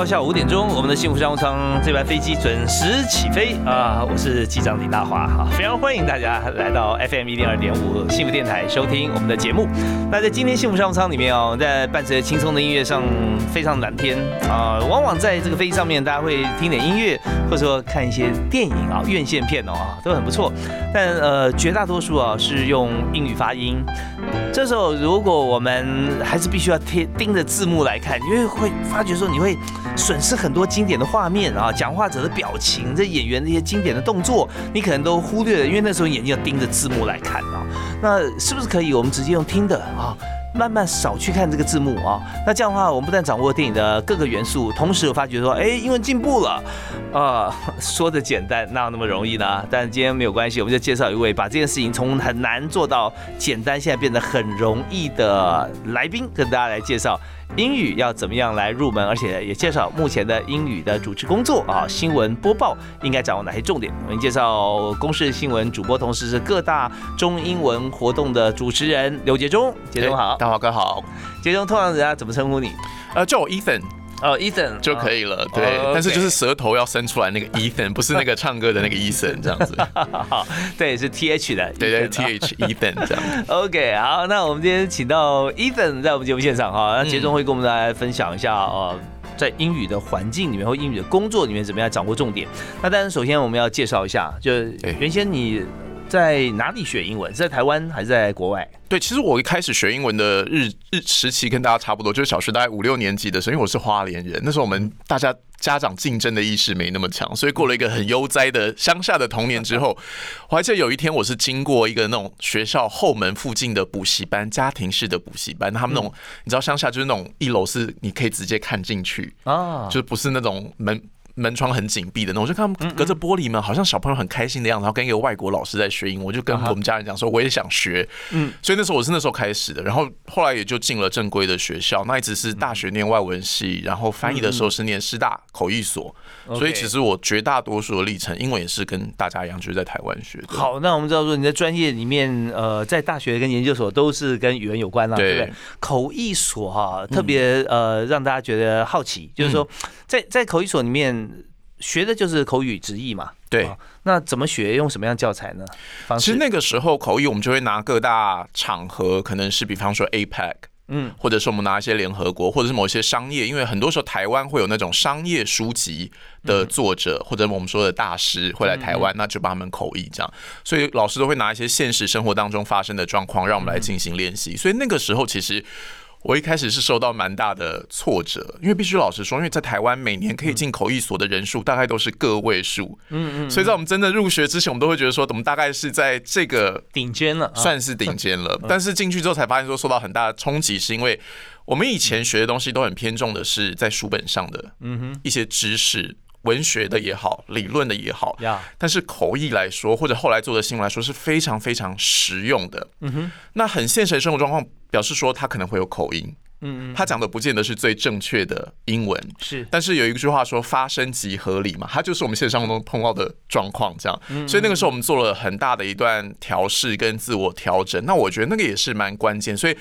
到下午五点钟，我们的幸福商务舱这班飞机准时起飞啊！我是机长李大华哈，非常欢迎大家来到 FM 一零二点五幸福电台收听我们的节目。那在今天幸福商务舱里面哦，在伴随着轻松的音乐上，非常蓝天啊。往往在这个飞机上面，大家会听点音乐，或者说看一些电影啊、院线片哦，都很不错。但呃，绝大多数啊是用英语发音。这时候，如果我们还是必须要贴盯着字幕来看，因为会发觉说你会损失很多经典的画面啊，讲话者的表情，这演员那些经典的动作，你可能都忽略了，因为那时候眼睛要盯着字幕来看啊。那是不是可以我们直接用听的啊？慢慢少去看这个字幕啊，那这样的话，我们不但掌握电影的各个元素，同时我发觉说，哎，英文进步了，啊，说的简单，哪有那么容易呢？但今天没有关系，我们就介绍一位把这件事情从很难做到简单，现在变得很容易的来宾，跟大家来介绍。英语要怎么样来入门？而且也介绍目前的英语的主持工作啊，新闻播报应该掌握哪些重点？我们介绍公视新闻主播，同时是各大中英文活动的主持人刘杰忠。杰忠好，大华哥好。杰忠通常人家怎么称呼你？呃，叫我 Ethan。哦，Ethan 就可以了，对，但是就是舌头要伸出来那个 Ethan，不是那个唱歌的那个 Ethan 这样子。对，是 T H 的，对对，T H Ethan 这样。OK，好，那我们今天请到 Ethan 在我们节目现场哈，那节中会跟我们大家分享一下哦，在英语的环境里面或英语的工作里面怎么样掌握重点。那当然，首先我们要介绍一下，就是原先你。在哪里学英文？是在台湾还是在国外？对，其实我一开始学英文的日日时期跟大家差不多，就是小学大概五六年级的时候，因为我是花莲人，那时候我们大家家长竞争的意识没那么强，所以过了一个很悠哉的乡下的童年之后，我还记得有一天我是经过一个那种学校后门附近的补习班，家庭式的补习班，他们那种你知道乡下就是那种一楼是你可以直接看进去啊，就不是那种门。门窗很紧闭的那种，我就看隔着玻璃门，好像小朋友很开心的样子，然后跟一个外国老师在学英文，我就跟我们家人讲说，我也想学，嗯，所以那时候我是那时候开始的，然后后来也就进了正规的学校，那一直是大学念外文系，然后翻译的时候是念师大口译所，所以其实我绝大多数的历程，英文也是跟大家一样，就是在台湾学的。好，那我们知道说你在专业里面，呃，在大学跟研究所都是跟语言有关啦，对不对？口译所哈，特别呃让大家觉得好奇，就是说在在口译所里面。学的就是口语直译嘛，对。那怎么学？用什么样教材呢？其实那个时候口译，我们就会拿各大场合，可能是比方说 APEC，嗯，或者是我们拿一些联合国，或者是某些商业，因为很多时候台湾会有那种商业书籍的作者，或者我们说的大师会来台湾，那就帮他们口译这样。所以老师都会拿一些现实生活当中发生的状况，让我们来进行练习。所以那个时候其实。我一开始是受到蛮大的挫折，因为必须老实说，因为在台湾每年可以进口译所的人数大概都是个位数，嗯嗯，所以在我们真的入学之前，我们都会觉得说，我们大概是在这个顶尖了，算是顶尖了。但是进去之后才发现说，受到很大的冲击，是因为我们以前学的东西都很偏重的是在书本上的，嗯哼，一些知识。文学的也好，理论的也好，但是口译来说，或者后来做的新闻来说，是非常非常实用的。嗯哼，那很现实的生活状况，表示说他可能会有口音。嗯嗯，他讲的不见得是最正确的英文。是，但是有一句话说“发声即合理”嘛，它就是我们现实生活中碰到的状况。这样，所以那个时候我们做了很大的一段调试跟自我调整。那我觉得那个也是蛮关键。所以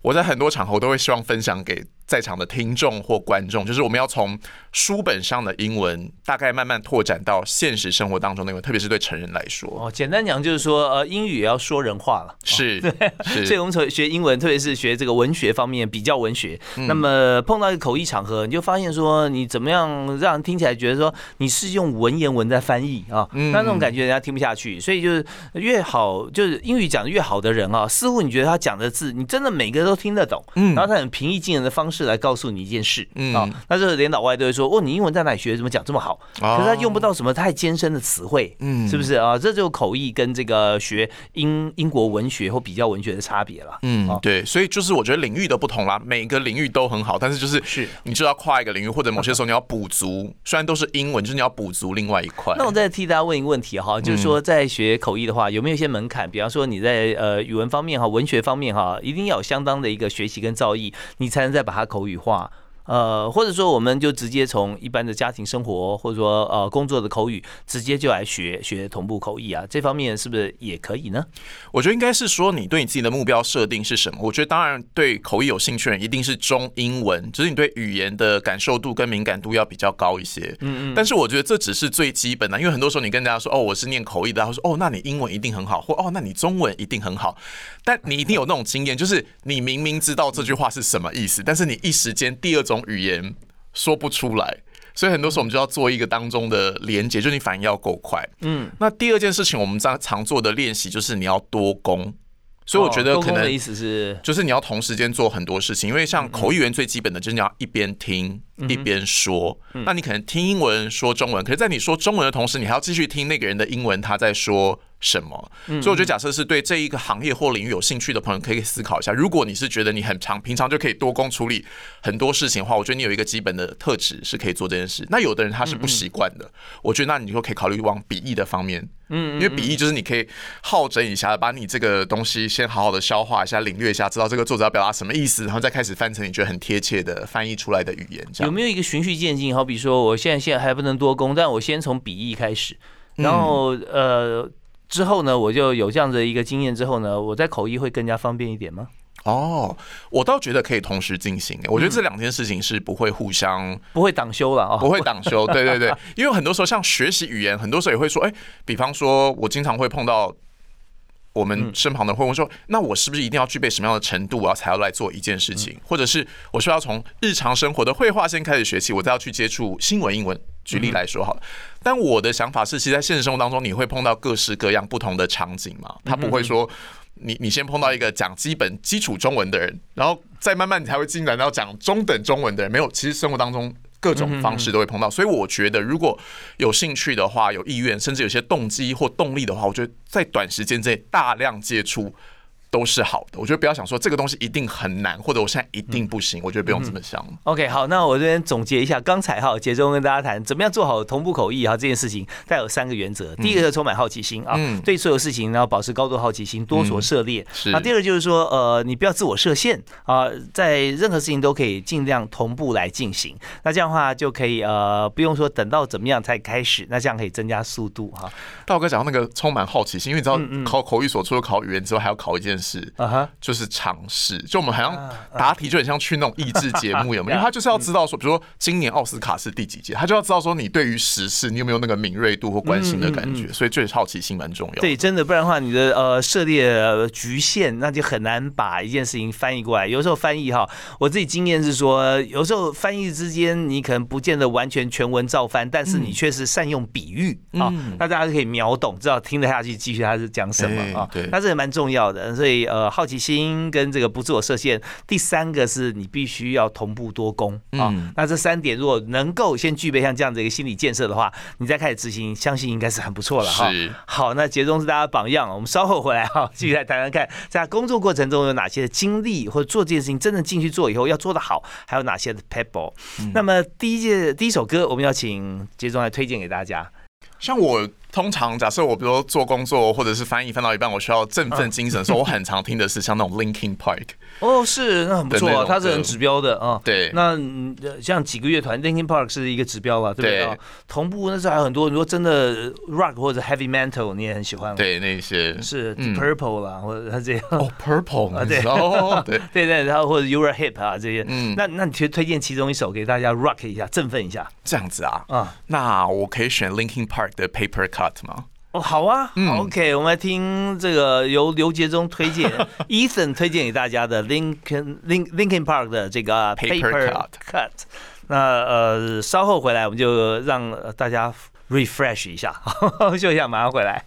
我在很多场合都会希望分享给。在场的听众或观众，就是我们要从书本上的英文，大概慢慢拓展到现实生活当中的英文，特别是对成人来说。哦，简单讲就是说，呃，英语也要说人话了。是，对。所以我们从学英文，特别是学这个文学方面，比较文学。那么碰到一个口译场合，你就发现说，你怎么样让人听起来觉得说你是用文言文在翻译啊？那那种感觉人家听不下去。所以就是越好，就是英语讲的越好的人啊，似乎你觉得他讲的字，你真的每个都听得懂。嗯。然后他很平易近人的方式。式来告诉你一件事嗯啊。那这个连老外都会说，哦，你英文在哪里学？怎么讲这么好？可是他用不到什么太艰深的词汇，嗯是不是啊？这就口译跟这个学英英国文学或比较文学的差别了。哦，嗯对，所以就是我觉得领域的不同啦，每个领域都很好，但是就是是你就要跨一个领域，或者某些时候你要补足，虽然都是英文，就是你要补足另外一块。那我再替大家问一个问题哈，就是说在学口译的话，有没有一些门槛？比方说你在呃语文方面哈、文学方面哈，一定要有相当的一个学习跟造诣，你才能再把它口语化。呃，或者说我们就直接从一般的家庭生活，或者说呃工作的口语，直接就来学学同步口译啊，这方面是不是也可以呢？我觉得应该是说你对你自己的目标设定是什么？我觉得当然对口译有兴趣的人一定是中英文，就是你对语言的感受度跟敏感度要比较高一些。嗯嗯。但是我觉得这只是最基本的，因为很多时候你跟大家说哦我是念口译的，他说哦那你英文一定很好，或哦那你中文一定很好，但你一定有那种经验，就是你明明知道这句话是什么意思，但是你一时间第二种语言说不出来。所以很多时候我们就要做一个当中的连接，就是你反应要够快。嗯，那第二件事情我们常常做的练习就是你要多攻。所以我觉得可能的意思是，就是你要同时间做很多事情，因为像口译员最基本的就是你要一边听一边说。那你可能听英文说中文，可是在你说中文的同时，你还要继续听那个人的英文他在说什么。所以我觉得，假设是对这一个行业或领域有兴趣的朋友，可以思考一下。如果你是觉得你很长，平常就可以多工处理很多事情的话，我觉得你有一个基本的特质是可以做这件事。那有的人他是不习惯的，我觉得那你就可以考虑往笔译的方面。嗯，因为笔译就是你可以好整一下，把你这个东西先好好的消化一下、领略一下，知道这个作者要表达什么意思，然后再开始翻成你觉得很贴切的翻译出来的语言。这样有没有一个循序渐进？好比说，我现在现在还不能多工，但我先从笔译开始，然后、呃之后呢，我就有这样的一个经验之后呢，我在口译会更加方便一点吗？哦，我倒觉得可以同时进行。我觉得这两件事情是不会互相不会挡修了啊、不会挡修。对对对，因为很多时候像学习语言，很多时候也会说，哎，比方说我经常会碰到。我们身旁的会问说：“那我是不是一定要具备什么样的程度，我才要来做一件事情？或者是我需要从日常生活的绘画先开始学起，我再要去接触新闻英文？举例来说好了。但我的想法是，其实，在现实生活当中，你会碰到各式各样不同的场景嘛？他不会说你你先碰到一个讲基本基础中文的人，然后再慢慢你才会进展到讲中等中文的人。没有，其实生活当中。”各种方式都会碰到，所以我觉得如果有兴趣的话、有意愿，甚至有些动机或动力的话，我觉得在短时间之内大量接触都是好的。我觉得不要想说这个东西一定很难，或者我现在一定不行，我觉得不用这么想。OK，好，那我这边总结一下，刚才哈杰中跟大家谈怎么样做好同步口译哈这件事情，带有三个原则。第一个是充满好奇心啊，嗯对所有事情然后保持高度好奇心，多所涉猎。是那第二个就是说，呃，你不要自我设限啊，在任何事情都可以尽量同步来进行。那这样的话就可以呃不用说等到怎么样才开始，那这样可以增加速度哈。大哥讲到那个充满好奇心，因为你知道嗯考口语所除了考语言之外，还要考一件事。啊哈，就是尝试，就我们好像啊答题就很像去那种益智节目，有没有？因为他就是要知道说，比如说今年奥斯卡是第几届，他就要知道说你对于时事你有没有那个敏锐度或关心的感觉，所以就是好奇心蛮重要。对，真的，不然的话，你的呃涉猎呃局限，那就很难把一件事情翻译过来。有时候翻译哈，我自己经验是说，有时候翻译之间你可能不见得完全全文照翻，但是你却是善用比喻啊，嗯那大家就可以秒懂，知道听得下去，继续他是讲什么啊哎对。那这也蛮重要的。所以呃，好奇心跟这个不自我设限，第三个是你必须要同步多功啊嗯。那这三点如果能够先具备像这样的一个心理建设的话，你再开始执行，相信应该是很不错了哈。好，那杰忠是大家的榜样，我们稍后回来哈，继续来谈谈看，在工作过程中有哪些的经历，或者做这件事情真的进去做以后要做得好，还有哪些的 pebble。那么第一届第一首歌，我们要请杰忠来推荐给大家。像我通常假设我比如说做工作或者是翻译翻到一半，我需要振奋精神的时候，我很常听的是像那种 Linkin Park。哦，是，那很不错啊，它是很指标的啊。对那像几个乐团，Linkin Park 是一个指标了，对不对？同步那时候还有很多，如果真的 rock 或者 heavy metal 你也很喜欢，，对那些是嗯 Purple 啦，或者他这样。哦 Purple 啊对哦 对，对对，然后或者 Euro Hip 啊这些，嗯那那你推推荐其中一首给大家 rock 一下，振奋一下这样子啊。啊？那我可以选 Linkin Park 的 Paper Cut 吗？哦，好啊、嗯 o k 我们来听这个由刘杰忠推荐，Ethan 推荐给大家的 Lincoln Link Lincoln Park 的这个 Paper Cut Cut。那呃，稍后回来我们就让呃大家 refresh 一下，休息一下，马上回来。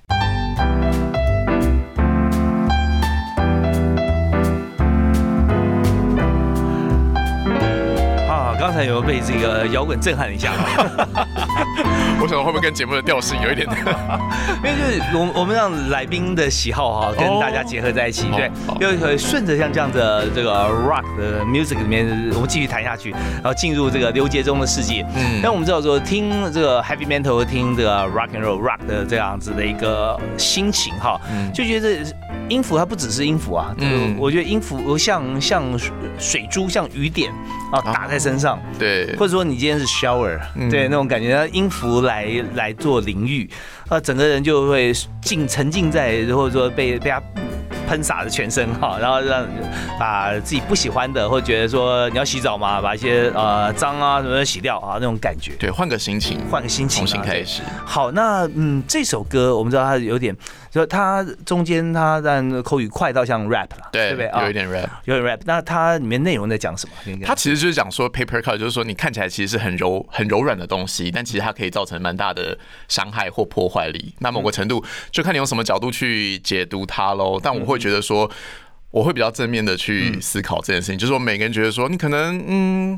才有被这个摇滚震撼一下？我想会不会跟节目的调性有一点？因为就是我我们让来宾的喜好哈跟大家结合在一起，对，又可以顺着像这样的这个 rock 的 music 里面，我们继续谈下去，然后进入这个刘杰忠的世界。嗯，那我们知道说听这个 heavy metal，听这个 rock and roll rock 的这样子的一个心情哈，就觉得音符它不只是音符啊，嗯，我觉得音符像像水珠，像雨点啊打在身上，对，或者说你今天是 shower，对那种感觉，音符来来做淋浴，啊，整个人就会浸沉浸在，或者说被被他。喷洒着全身哈，然后让把自己不喜欢的，或者觉得说你要洗澡嘛，把一些呃脏啊什么洗掉啊那种感觉。对，换个心情，换个心情，重新开始。好，那嗯，这首歌我们知道它有点，就它中间它让口语快到像 rap 了，对不对？有一点 rap，有点 rap。那它里面内容在讲什么？它其实就是讲说 paper cut，就是说你看起来其实是很柔很柔软的东西，但其实它可以造成蛮大的伤害或破坏力。那某个程度就看你用什么角度去解读它喽。但我会觉得说。我会比较正面的去思考这件事情，就是说每个人觉得说你可能嗯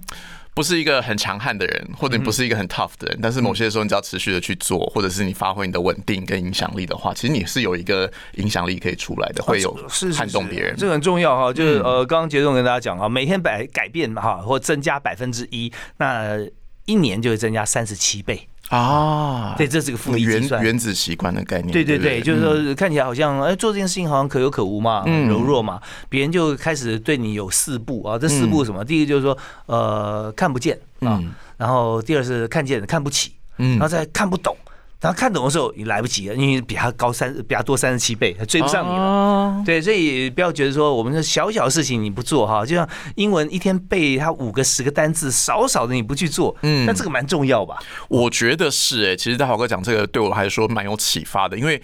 不是一个很强悍的人，或者你不是一个很 tough 的人，但是某些时候你只要持续的去做，或者是你发挥你的稳定跟影响力的话，其实你是有一个影响力可以出来的，会有撼动别人，这个很重要哈。就是呃，刚刚杰总跟大家讲啊，每天百改变哈，或增加百分之一，那一年就会增加三十七倍。啊，对，这是个复利计算，原子习惯的概念。对对对，就是说看起来好像哎做这件事情好像可有可无嘛，柔弱嘛，别人就开始对你有四步啊。这四步什么？第一个就是说呃看不见啊，然后第二是看见看不起，嗯，然后再看不懂。然后看懂的时候你来不及了，因为比他高三，比他多三十七倍，他追不上你了。对，所以不要觉得说我们的小小的事情你不做哈，就像英文一天背他五个十个单字，少少的你不去做，嗯，那这个蛮重要吧？我觉得是哎，其实大豪哥讲这个对我来说蛮有启发的，因为。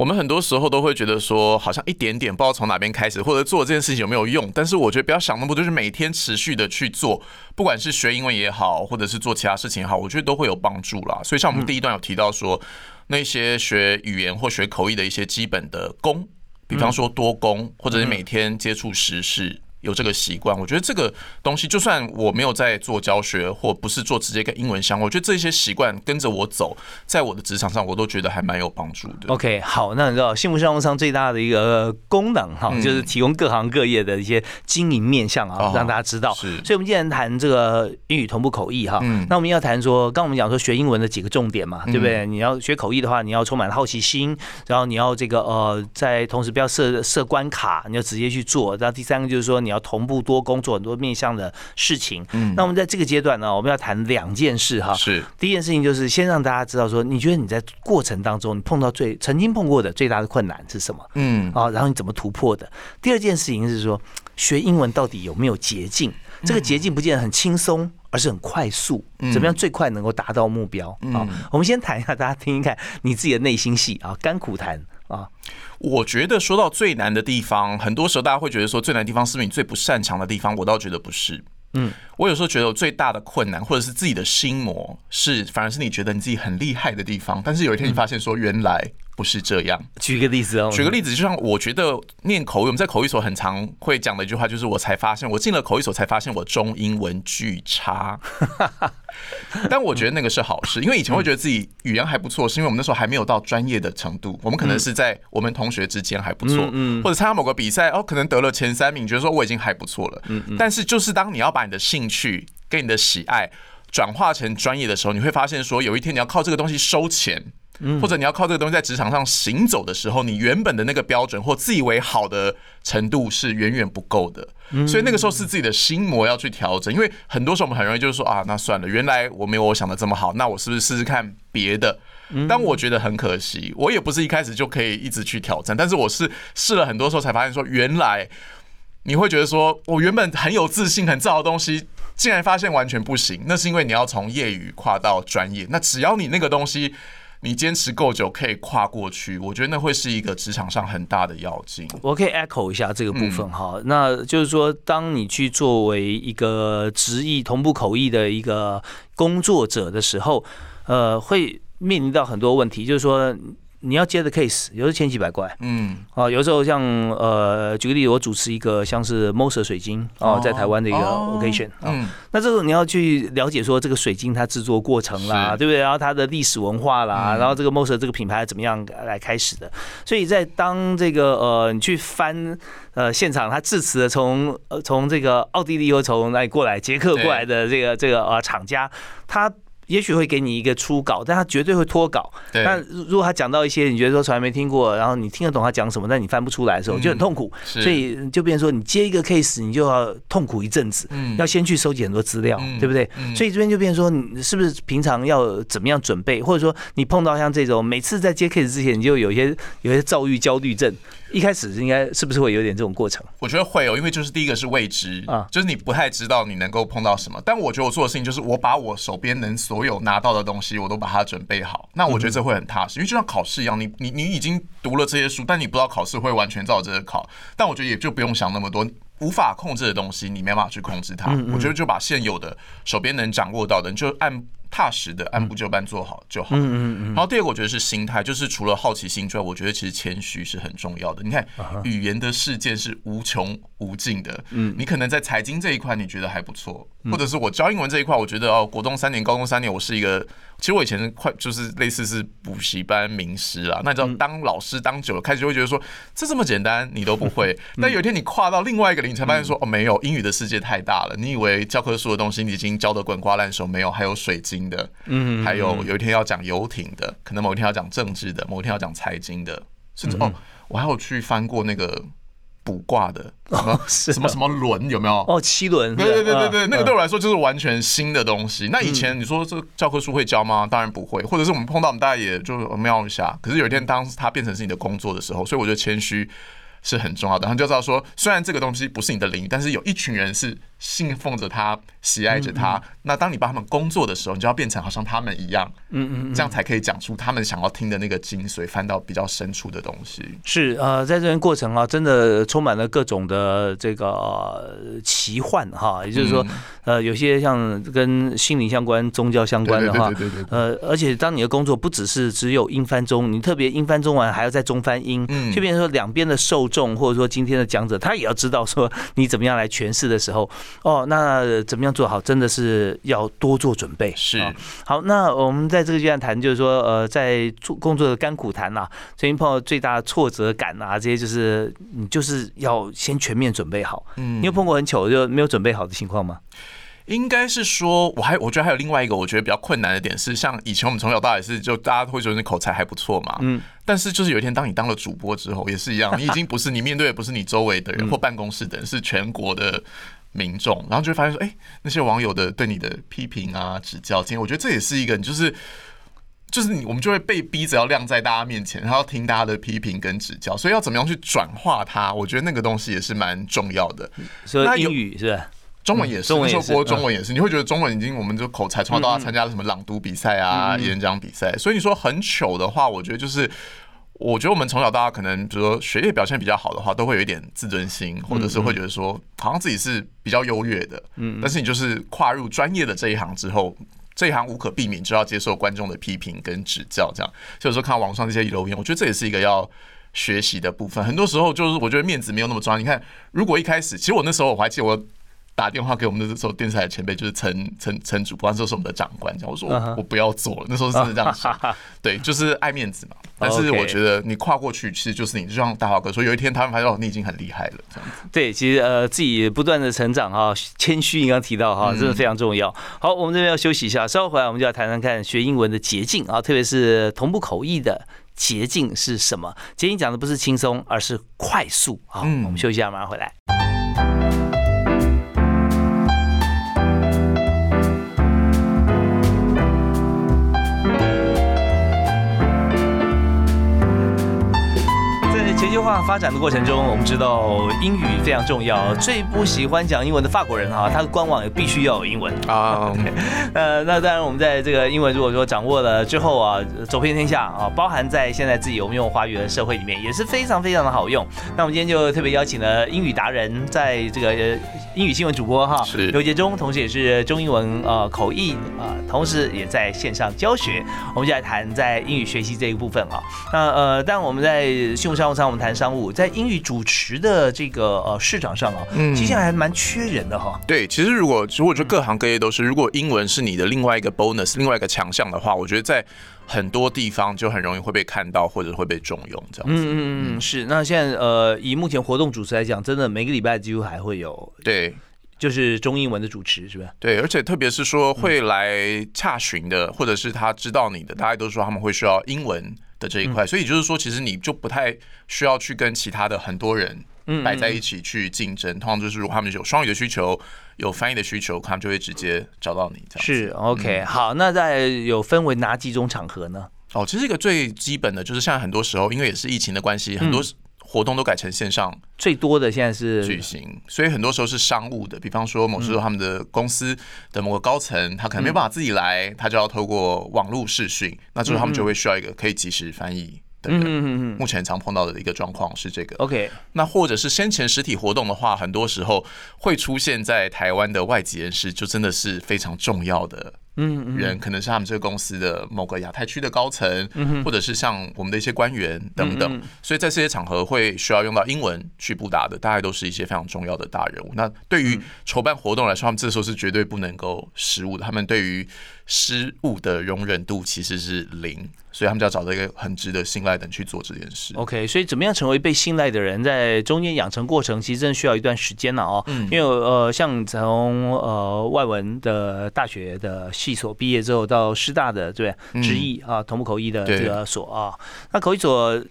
我们很多时候都会觉得说，好像一点点不知道从哪边开始，或者做这件事情有没有用。但是我觉得不要想那么多，就是每天持续的去做，不管是学英文也好，或者是做其他事情也好，我觉得都会有帮助啦。所以像我们第一段有提到说，那些学语言或学口译的一些基本的功，比方说多功，或者是每天接触时事。有这个习惯，我觉得这个东西，就算我没有在做教学，或不是做直接跟英文相关，我觉得这些习惯跟着我走，在我的职场上，我都觉得还蛮有帮助的。OK，好，那你知道幸福商务舱最大的一个功能哈，就是提供各行各业的一些经营面向啊，让大家知道。是，所以我们既然谈这个英语同步口译哈，那我们要谈说，刚我们讲说学英文的几个重点嘛，对不对？你要学口译的话，你要充满好奇心，然后你要这个呃，在同时不要设设关卡，你要直接去做。然后第三个就是说你。你要同步多工作很多面向的事情，嗯，那我们在这个阶段呢，我们要谈两件事哈。是，第一件事情就是先让大家知道说，你觉得你在过程当中你碰到最曾经碰过的最大的困难是什么？嗯，啊，然后你怎么突破的？第二件事情是说，学英文到底有没有捷径？这个捷径不见得很轻松，而是很快速。怎么样最快能够达到目标？啊，我们先谈一下，大家听一看你自己的内心戏啊，甘苦谈啊。我觉得说到最难的地方，很多时候大家会觉得说最难的地方是不是你最不擅长的地方？我倒觉得不是。嗯，我有时候觉得我最大的困难，或者是自己的心魔，是反而是你觉得你自己很厉害的地方。但是有一天你发现说原来不是这样。举个例子哦，举个例子，就像我觉得念口语，我们在口语所很常会讲的一句话，就是我才发现，我进了口语所才发现我中英文巨差。但我觉得那个是好事，因为以前会觉得自己语言还不错，是因为我们那时候还没有到专业的程度，我们可能是在我们同学之间还不错，嗯，或者参加某个比赛哦，可能得了前三名，觉得说我已经还不错了，嗯嗯。但是就是当你要把你的兴趣跟你的喜爱转化成专业的时候，你会发现说有一天你要靠这个东西收钱。或者你要靠这个东西在职场上行走的时候，你原本的那个标准或自以为好的程度是远远不够的，所以那个时候是自己的心魔要去调整。因为很多时候我们很容易就是说啊，那算了，原来我没有我想的这么好，那我是不是试试看别的？但我觉得很可惜，我也不是一开始就可以一直去挑战，但是我是试了很多时候才发现说，原来你会觉得说我原本很有自信、很自豪的东西，竟然发现完全不行。那是因为你要从业余跨到专业，那只要你那个东西。你坚持够久，可以跨过去，我觉得那会是一个职场上很大的要紧。我可以 echo 一下这个部分哈，那就是说，当你去作为一个直译同步口译的一个工作者的时候，呃，会面临到很多问题，就是说。你要接的 case 有时候千奇百怪嗯，啊，有时候像呃，举个例子，我主持一个像是 Moser 水晶哦，在台湾的一个哦 occasion 啊，嗯，那这个你要去了解说这个水晶它制作过程啦，对不对？然后它的历史文化啦，嗯然后这个 Moser 这个品牌怎么样来开始的？所以在当这个呃你去翻呃现场，他致辞的从呃从这个奥地利又从哪里过来，捷克过来的这个这个呃厂家，他。也许会给你一个初稿，但他绝对会脱稿。对，那如果他讲到一些你觉得说从来没听过，然后你听得懂他讲什么，但你翻不出来的时候，嗯就很痛苦。是所以就变成说，你接一个 case，你就要痛苦一阵子。嗯要先去收集很多资料，嗯对不对？嗯所以这边就变成说，你是不是平常要怎么样准备，或者说你碰到像这种每次在接 case 之前，你就有一些有一些躁郁焦虑症，一开始应该是不是会有点这种过程？我觉得会有，因为就是第一个是未知啊就是你不太知道你能够碰到什么。但我觉得我做的事情就是我把我手边能所有拿到的东西，我都把它准备好。那我觉得这会很踏实，因为就像考试一样，你你你已经读了这些书，但你不知道考试会完全照着这个考。但我觉得也就不用想那么多。无法控制的东西，你没办法去控制它。我觉得就把现有的手边能掌握到的，你就按踏实的按部就班做好就好。嗯嗯嗯。然后第二个，我觉得是心态，就是除了好奇心之外，我觉得其实谦虚是很重要的。你看，语言的世界是无穷无尽的。嗯。你可能在财经这一块你觉得还不错，或者是我教英文这一块，我觉得哦，国中三年、高中三年，我是一个。其实我以前是快就是类似是补习班名师啊，那你知道当老师当久了，开始就会觉得说这这么简单你都不会，但有一天你跨到另外一个领域，才发现说哦没有，英语的世界太大了。你以为教科书的东西你已经教的滚瓜烂熟，没有，还有水晶的，嗯，还有有一天要讲游艇的，可能某一天要讲政治的，某一天要讲财经的，甚至哦，我还有去翻过那个卜卦的，什么是什么什么轮有没有？哦，七轮，对对对对对，嗯那个对我来说就是完全新的东西。那以前你说这个教科书会教吗？当然不会，或者是我们碰到我们大家也就瞄一下。可是有一天当它变成是你的工作的时候，所以我觉得谦虚是很重要的。然后就知道说，虽然这个东西不是你的领域，但是有一群人是信奉着他、喜爱着他。那当你帮他们工作的时候，你就要变成好像他们一样，嗯嗯，这样才可以讲出他们想要听的那个精髓，翻到比较深处的东西。是呃，在这边过程啊，真的充满了各种的这个、呃奇幻哈，也就是说，呃，有些像跟心灵相关、宗教相关的话对，对对呃，而且当你的工作不只是只有英翻中，你特别英翻中完还要再中翻英，嗯就变成说两边的受众或者说今天的讲者，他也要知道说你怎么样来诠释的时候，哦，那怎么样做好，真的是要多做准备。是啊好，那我们在这个阶段谈，就是说，呃，在做工作的甘苦谈呐、最近碰到最大的挫折感啊，这些就是你就是要先全面准备好。嗯你有碰过很糗就没有准备好的情况吗？应该是说，我还我觉得还有另外一个我觉得比较困难的点是，像以前我们从小到大也是，就大家会觉得你口才还不错嘛，嗯，但是就是有一天当你当了主播之后，也是一样，你已经不是你面对的不是你周围的人或办公室的人，是全国的民众，然后就会发现说，哎、那些网友的对你的批评啊、指教，今天我觉得这也是一个，你就是。就是你，我们就会被逼着要晾在大家面前，然后听大家的批评跟指教，所以要怎么样去转化它？我觉得那个东西也是蛮重要的。说那英语是吧？中文也是，中文也是那时候播中文也是，你会觉得中文已经我们就口才从小到大参加了什么朗读比赛啊、演讲比赛，所以你说很糗的话，我觉得就是。我觉得我们从小到大可能，比如说学业表现比较好的话，都会有一点自尊心，或者是会觉得说，好像自己是比较优越的。嗯，但是你就是跨入专业的这一行之后，这一行无可避免就要接受观众的批评跟指教，这样。所以说看到网上这些留言，我觉得这也是一个要学习的部分。很多时候就是我觉得面子没有那么重要。你看，如果一开始，其实我那时候我还记得我。打电话给我们那时候电视台的前辈，就是陈陈陈主播，那时候是我们的长官，这样我说我我不要做了，那时候是真的这样想，对，就是爱面子嘛。但是我觉得你跨过去，其实就是你，就像大华哥说，有一天他们发现哦，你已经很厉害了，这样子。对，其实呃自己不断的成长哈，谦虚你刚刚提到哈，真的非常重要。好，我们这边要休息一下，稍后回来我们就要谈谈看学英文的捷径啊，特别是同步口译的。捷径是什么？捷径讲的不是轻松，而是快速。好，嗯我们休息一下，马上回来。全球化发发展的过程中，我们知道英语非常重要。最不喜欢讲英文的法国人哈，他的官网也必须要有英文啊。呃，那当然我们在这个英文如果说掌握了之后啊，走遍天下啊，包含在现在自己我们用华语的社会里面也是非常非常的好用。那我们今天就特别邀请了英语达人，在这个英语新闻主播哈，刘杰忠，同时也是中英文呃口译啊，同时也在线上教学。我们就来谈在英语学习这一部分啊。那呃，但我们在新闻商务舱我们谈商务，在英语主持的这个呃市场上啊，嗯，其实还蛮缺人的哈。对，其实如果如果说各行各业都是，如果英文是你的另外一个 bonus，另外一个强项的话，我觉得在很多地方就很容易会被看到，或者会被重用这样子。嗯嗯嗯，是。那现在呃，以目前活动主持来讲，真的每个礼拜几乎还会有对，就是中英文的主持，是吧？对，而且特别是说会来洽询的，或者是他知道你的，大家都说他们会需要英文。的这一块，所以就是说，其实你就不太需要去跟其他的很多人摆在一起去竞争。通常就是如果他们有双语的需求、有翻译的需求，他们就会直接找到你。这样是 OK。好，那在有分为哪几种场合呢？哦，其实一个最基本的就是像很多时候，因为也是疫情的关系，很多。活动都改成线上，最多的现在是举行，所以很多时候是商务的，比方说某时候他们的公司的某个高层，他可能没办法自己来，他就要透过网络视讯，那之后他们就会需要一个可以及时翻译的人。目前常碰到的一个状况是这个。OK，那或者是先前实体活动的话，很多时候会出现在台湾的外籍人士，就真的是非常重要的。嗯，人可能是他们这个公司的某个亚太区的高层，或者是像我们的一些官员等等，所以在这些场合会需要用到英文去布达的，大概都是一些非常重要的大人物。那对于筹办活动来说，他们这时候是绝对不能够失误的。他们对于失误的容忍度其实是零，所以他们就要找到一个很值得信赖的人去做这件事。OK，所以怎么样成为被信赖的人，在中间养成过程，其实真的需要一段时间了哦。因为呃，像从呃外文的大学的。系所毕业之后到师大的对职译啊同步口译的这个所啊，那口译所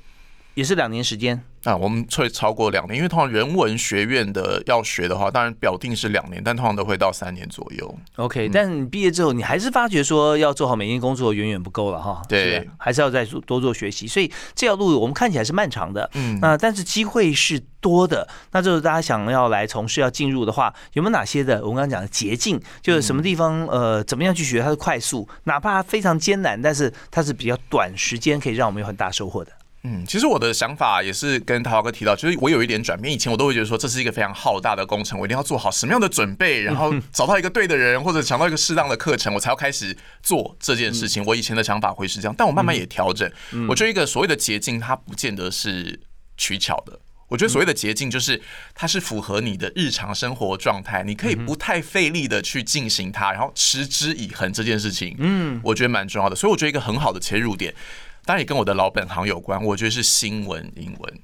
也是两年时间。啊，我们会超过两年，因为通常人文学院的要学的话，当然表定是两年，但通常都会到三年左右。OK，但你毕业之后，你还是发觉说要做好每天工作远远不够了哈。对，还是要再做多做学习，所以这条路我们看起来是漫长的。嗯，那但是机会是多的。那就是大家想要来从事要进入的话，有没有哪些的？我们刚刚讲的捷径，就是什么地方呃，怎么样去学它的快速，哪怕非常艰难，但是它是比较短时间可以让我们有很大收获的。嗯，其实我的想法也是跟涛哥提到，就是我有一点转变。以前我都会觉得说这是一个非常浩大的工程，我一定要做好什么样的准备，然后 找到一个对的人，或者抢到一个适当的课程，我才要开始做这件事情。我以前的想法会是这样，但我慢慢也调整。我觉得一个所谓的捷径，它不见得是取巧的。我觉得所谓的捷径，就是它是符合你的日常生活状态，你可以不太费力的去进行它，然后持之以恒这件事情。嗯，我觉得蛮重要的。所以我觉得一个很好的切入点。当然也跟我的老本行有关，我觉得是新闻英文。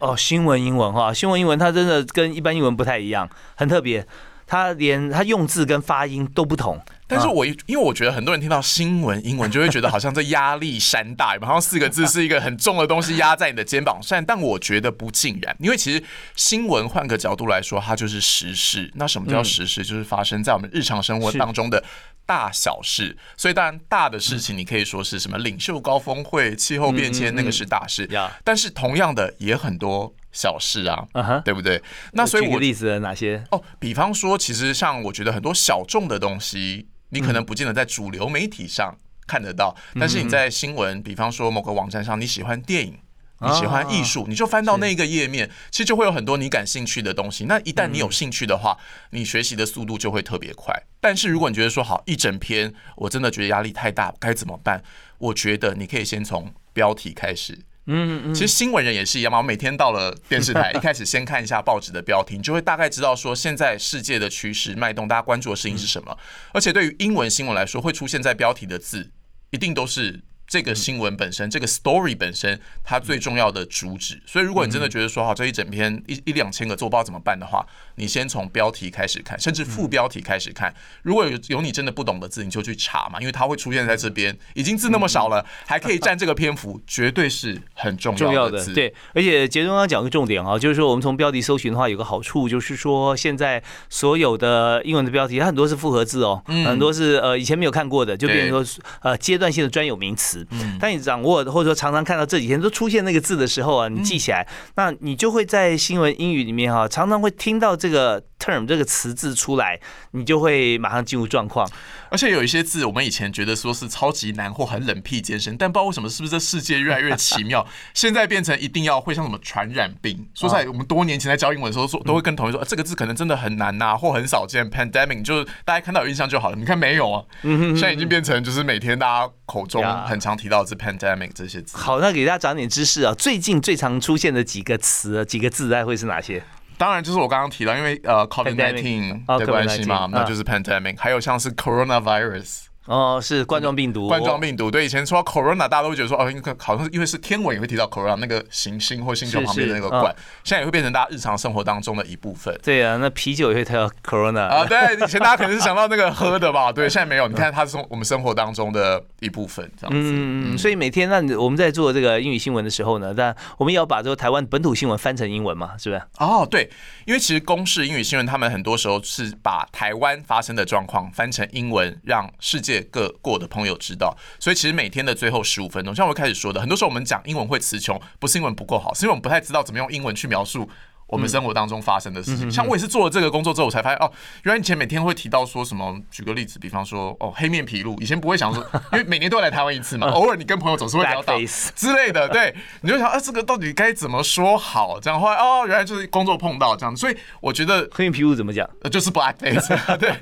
哦，新闻英文哈，新闻英文它真的跟一般英文不太一样，很特别，它连它用字跟发音都不同。但是我因为我觉得很多人听到新闻英文就会觉得好像这压力山大，好像四个字是一个很重的东西压在你的肩膀上，但我觉得不尽然，因为其实新闻换个角度来说，它就是时事。那什么叫时事？就是发生在我们日常生活当中的。大小事，所以当然大的事情你可以说是什么领袖高峰会、气候变迁，那个是大事。但是同样的也很多小事啊，对不对？那所以我例子哪些？哦，比方说，其实像我觉得很多小众的东西，你可能不见得在主流媒体上看得到，但是你在新闻，比方说某个网站上，你喜欢电影。你喜欢艺术，你就翻到那个页面，其实就会有很多你感兴趣的东西。那一旦你有兴趣的话，你学习的速度就会特别快。但是如果你觉得说好一整篇，我真的觉得压力太大，该怎么办？我觉得你可以先从标题开始。嗯嗯。其实新闻人也是一样嘛，我每天到了电视台，一开始先看一下报纸的标题，你就会大概知道说现在世界的趋势脉动，大家关注的事情是什么。而且对于英文新闻来说，会出现在标题的字，一定都是。这个新闻本身，这个 story 本身，它最重要的主旨。所以，如果你真的觉得说，好，这一整篇一一两千个做报怎么办的话，你先从标题开始看，甚至副标题开始看。如果有有你真的不懂的字，你就去查嘛，因为它会出现在这边，已经字那么少了，还可以占这个篇幅，绝对是很重要的。对，而且杰中刚讲个重点啊，就是说我们从标题搜寻的话，有个好处就是说，现在所有的英文的标题，它很多是复合字哦，很多是呃以前没有看过的，就变成说呃阶段性的专有名词。词。当你掌握或者说常常看到这几天都出现那个字的时候啊，你记起来，那你就会在新闻英语里面哈，常常会听到这个 term 这个词字出来，你就会马上进入状况。而且有一些字，我们以前觉得说是超级难或很冷僻艰深，但不知道为什么，是不是这世界越来越奇妙，现在变成一定要会像什么传染病。说在我们多年前在教英文的时候，说都会跟同学说，这个字可能真的很难呐，或很少见。pandemic 就是大家看到有印象就好了，你看没有啊？现在已经变成就是每天大家口中很常提到这 pandemic 这些字。好，那给大家讲点知识啊，最近最常出现的几个词、几个字，大概会是哪些？当然就是我刚刚提到，因为呃，COVID nineteen 的关系嘛，那就是 pandemic。还有像是 coronavirus。哦，是冠状病毒。冠状病毒，对，以前说 corona，大家都会觉得说，哦，好像是因为是天文也会提到 corona 那个行星或星球旁边的那个冠，现在也会变成大家日常生活当中的一部分。对啊，那啤酒也会提到 corona 啊，对，以前大家可能是想到那个喝的吧，对，现在没有，你看它是我们生活当中的一部分，这样子。嗯嗯所以每天那我们在做这个英语新闻的时候呢，但我们也要把这个台湾本土新闻翻成英文嘛，是不是？哦，对，因为其实公式英语新闻他们很多时候是把台湾发生的状况翻成英文，让世界各过的朋朋友知道，所以其实每天的最后十五分钟，像我开始说的，很多时候我们讲英文会词穷，不是英文不够好，是因为我们不太知道怎么用英文去描述我们生活当中发生的事情。像我也是做了这个工作之后，我才发现哦，原来以前每天会提到说什么，举个例子，比方说哦黑面皮鹭，以前不会想说，因为每年都要来台湾一次嘛，偶尔你跟朋友总是会聊到 之类的，对，你就想啊，这个到底该怎么说好？这样后来哦，原来就是工作碰到这样，所以我觉得黑面皮鹭怎么讲？就是 black face，对，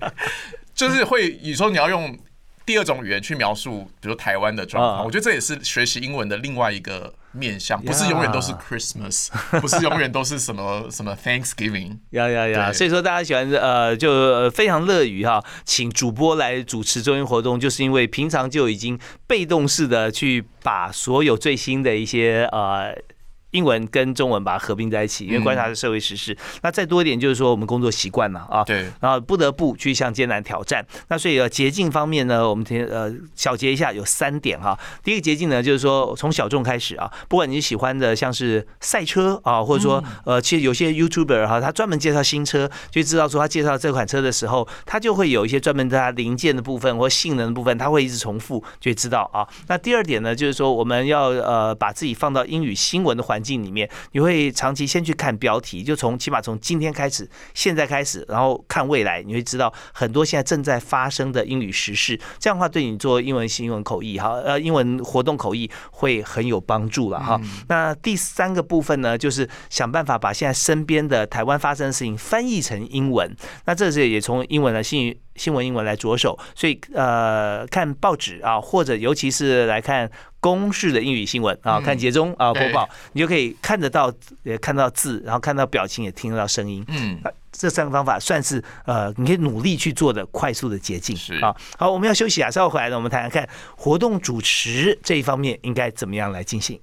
就是会有时候你要用。第二种语言去描述，比如台湾的状况，我觉得这也是学习英文的另外一个面向，不是永远都是 Christmas，不是永远都是什么什么 Thanksgiving。呀呀呀！所以说大家喜欢呃，就非常乐于哈，请主播来主持中英活动，就是因为平常就已经被动式的去把所有最新的一些呃。英文跟中文把它合并在一起，因为观察是社会时事。那再多一点就是说，我们工作习惯嘛，啊，对，然后不得不去向艰难挑战。那所以呃，捷径方面呢，我们听呃小结一下，有三点哈。第一个捷径呢，就是说从小众开始啊，不管你喜欢的像是赛车啊，或者说呃，其实有些 YouTuber 哈，他专门介绍新车，就知道说他介绍这款车的时候，他就会有一些专门它零件的部分或性能的部分，他会一直重复，就知道啊。那第二点呢，就是说我们要呃把自己放到英语新闻的环境。里面，你会长期先去看标题，就从起码从今天开始，现在开始，然后看未来，你会知道很多现在正在发生的英语时事。这样的话，对你做英文新闻口译哈，呃，英文活动口译会很有帮助了哈。那第三个部分呢，就是想办法把现在身边的台湾发生的事情翻译成英文。那这是也从英文的新新闻英文来着手，所以呃，看报纸啊，或者尤其是来看。公式的英语新闻啊，看节中啊播报，你就可以看得到，也看到字，然后看到表情，也听得到声音。嗯，这三个方法算是呃，你可以努力去做的快速的捷径。是啊，好，我们要休息啊，稍后回来呢，我们谈谈看活动主持这一方面应该怎么样来进行。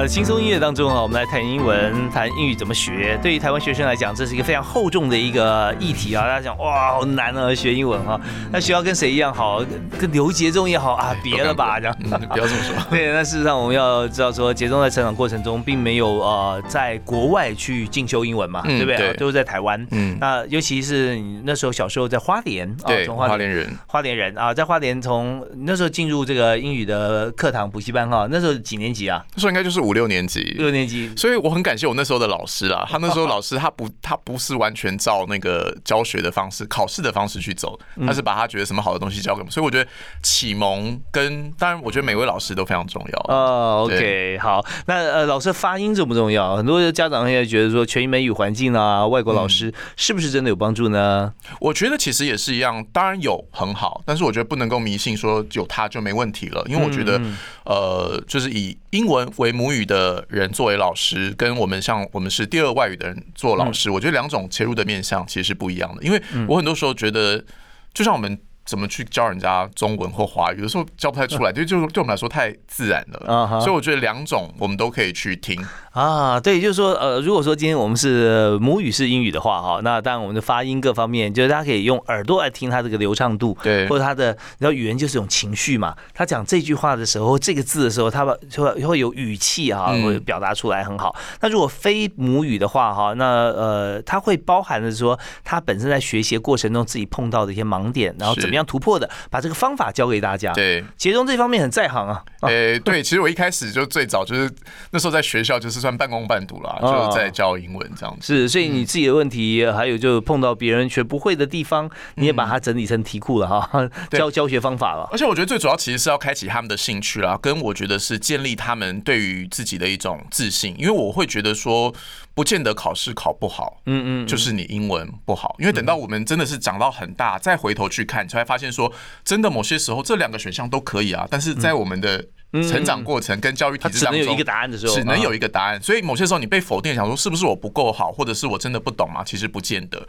呃，轻松音乐当中啊，我们来谈英文，谈英语怎么学。对于台湾学生来讲，这是一个非常厚重的一个议题啊。大家讲哇，好难啊，学英文哈。那学校跟谁一样好？跟刘杰忠也好啊，别了吧，这样 不要这么说。对，那事实上我们要知道说，杰忠在成长过程中并没有呃在国外去进修英文嘛，对不对？都是在台湾。嗯。那尤其是你那时候小时候在花莲，啊，从，花莲人，花莲人啊，在花莲从那时候进入这个英语的课堂补习班哈，那时候几年级啊？那时候应该就是五六年级，六年级，所以我很感谢我那时候的老师啊。他那时候老师，他不，他不是完全照那个教学的方式、考试的方式去走，他是把他觉得什么好的东西教给我们。所以我觉得启蒙跟当然，我觉得每位老师都非常重要。哦，OK，好，那呃，老师发音重不重要？很多家长现在觉得说全英美语环境啊，外国老师是不是真的有帮助呢？我觉得其实也是一样，当然有很好，但是我觉得不能够迷信说有他就没问题了，因为我觉得呃，就是以英文为母语的。人作为老师，跟我们像我们是第二外语的人做老师，我觉得两种切入的面向其实是不一样的。因为我很多时候觉得，就像我们。怎么去教人家中文或华语，有时候教不太出来，就就对我们来说太自然了。所以我觉得两种我们都可以去听。啊，对，就是说，呃，如果说今天我们是母语是英语的话，哈，那当然我们的发音各方面，就是大家可以用耳朵来听它这个流畅度，对或者它的，你知道语言就是一种情绪嘛。他讲这句话的时候，这个字的时候，他把就会会有语气哈，嗯会表达出来很好。那如果非母语的话，哈，那呃，它会包含的说，他本身在学习的过程中自己碰到的一些盲点，然后怎么样突破的，把这个方法教给大家。对，杰中这方面很在行啊。啊。诶、对，其实我一开始就最早就是那时候在学校就是算半工半读啦，哦就是在教英文这样子。是，所以你自己的问题，还有就碰到别人学不会的地方，你也把它整理成题库了哈，对。教 教学方法了。而且我觉得最主要其实是要开启他们的兴趣啦，跟我觉得是建立他们对于自己的一种自信，因为我会觉得说，不见得考试考不好，嗯嗯，就是你英文不好，因为等到我们真的是长到很大，再回头去看，你才会发现说，真的某些时候这两个选项都可以啊，但是在我们的成长过程跟教育体制当中它只能有一个。答案的时候，啊只能有一个答案，所以某些时候你被否定，想说是不是我不够好，或者是我真的不懂吗？其实不见得。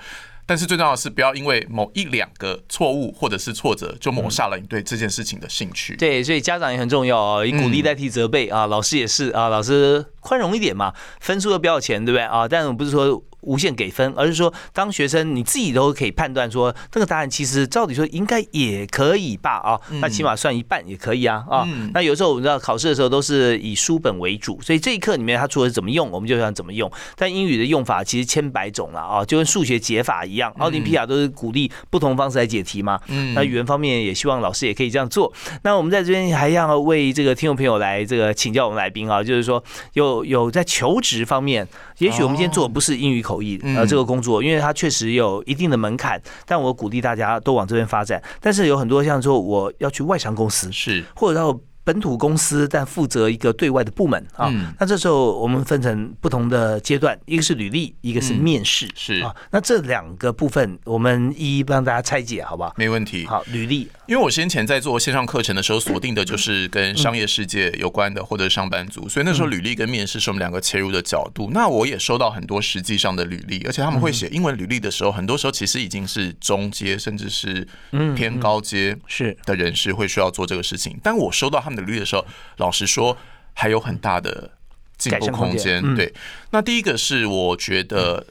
但是最重要的是，不要因为某一两个错误或者是挫折，就抹杀了你对这件事情的兴趣。对，所以家长也很重要哦，以鼓励代替责备啊，老师也是啊，老师宽容一点嘛，分数都不要钱，对不对啊？但我不是说无限给分，而是说当学生你自己都可以判断说这个答案其实照理说应该也可以吧啊，那起码算一半也可以啊啊。那有时候我们知道考试的时候都是以书本为主，所以这一课里面它除了怎么用，我们就想怎么用。但英语的用法其实千百种了啊，就跟数学解法一样，奥林匹亚都是鼓励不同方式来解题嘛。嗯那语言方面也希望老师也可以这样做。那我们在这边还要为这个听众朋友来这个请教我们来宾啊，就是说有有在求职方面，也许我们今天做的不是英语口译嗯。呃这个工作，因为它确实有一定的门槛，但我鼓励大家都往这边发展。但是有很多像说我要去外商公司，是。或者到本土公司，但负责一个对外的部门啊。嗯那这时候我们分成不同的阶段，一个是履历，一个是面试。是啊，那这两个部分我们一一帮大家拆解，好不好？没问题。好，履历因为我先前在做线上课程的时候，锁定的就是跟商业世界有关的，或者是上班族，所以那时候履历跟面试是我们两个切入的角度。那我也收到很多实际上的履历，而且他们会写英文履历的时候，很多时候其实已经是中阶，甚至是偏高阶是的人士会需要做这个事情。但我收到他们的履历的时候，老实说，还有很大的进步空间对，那第一个是我觉得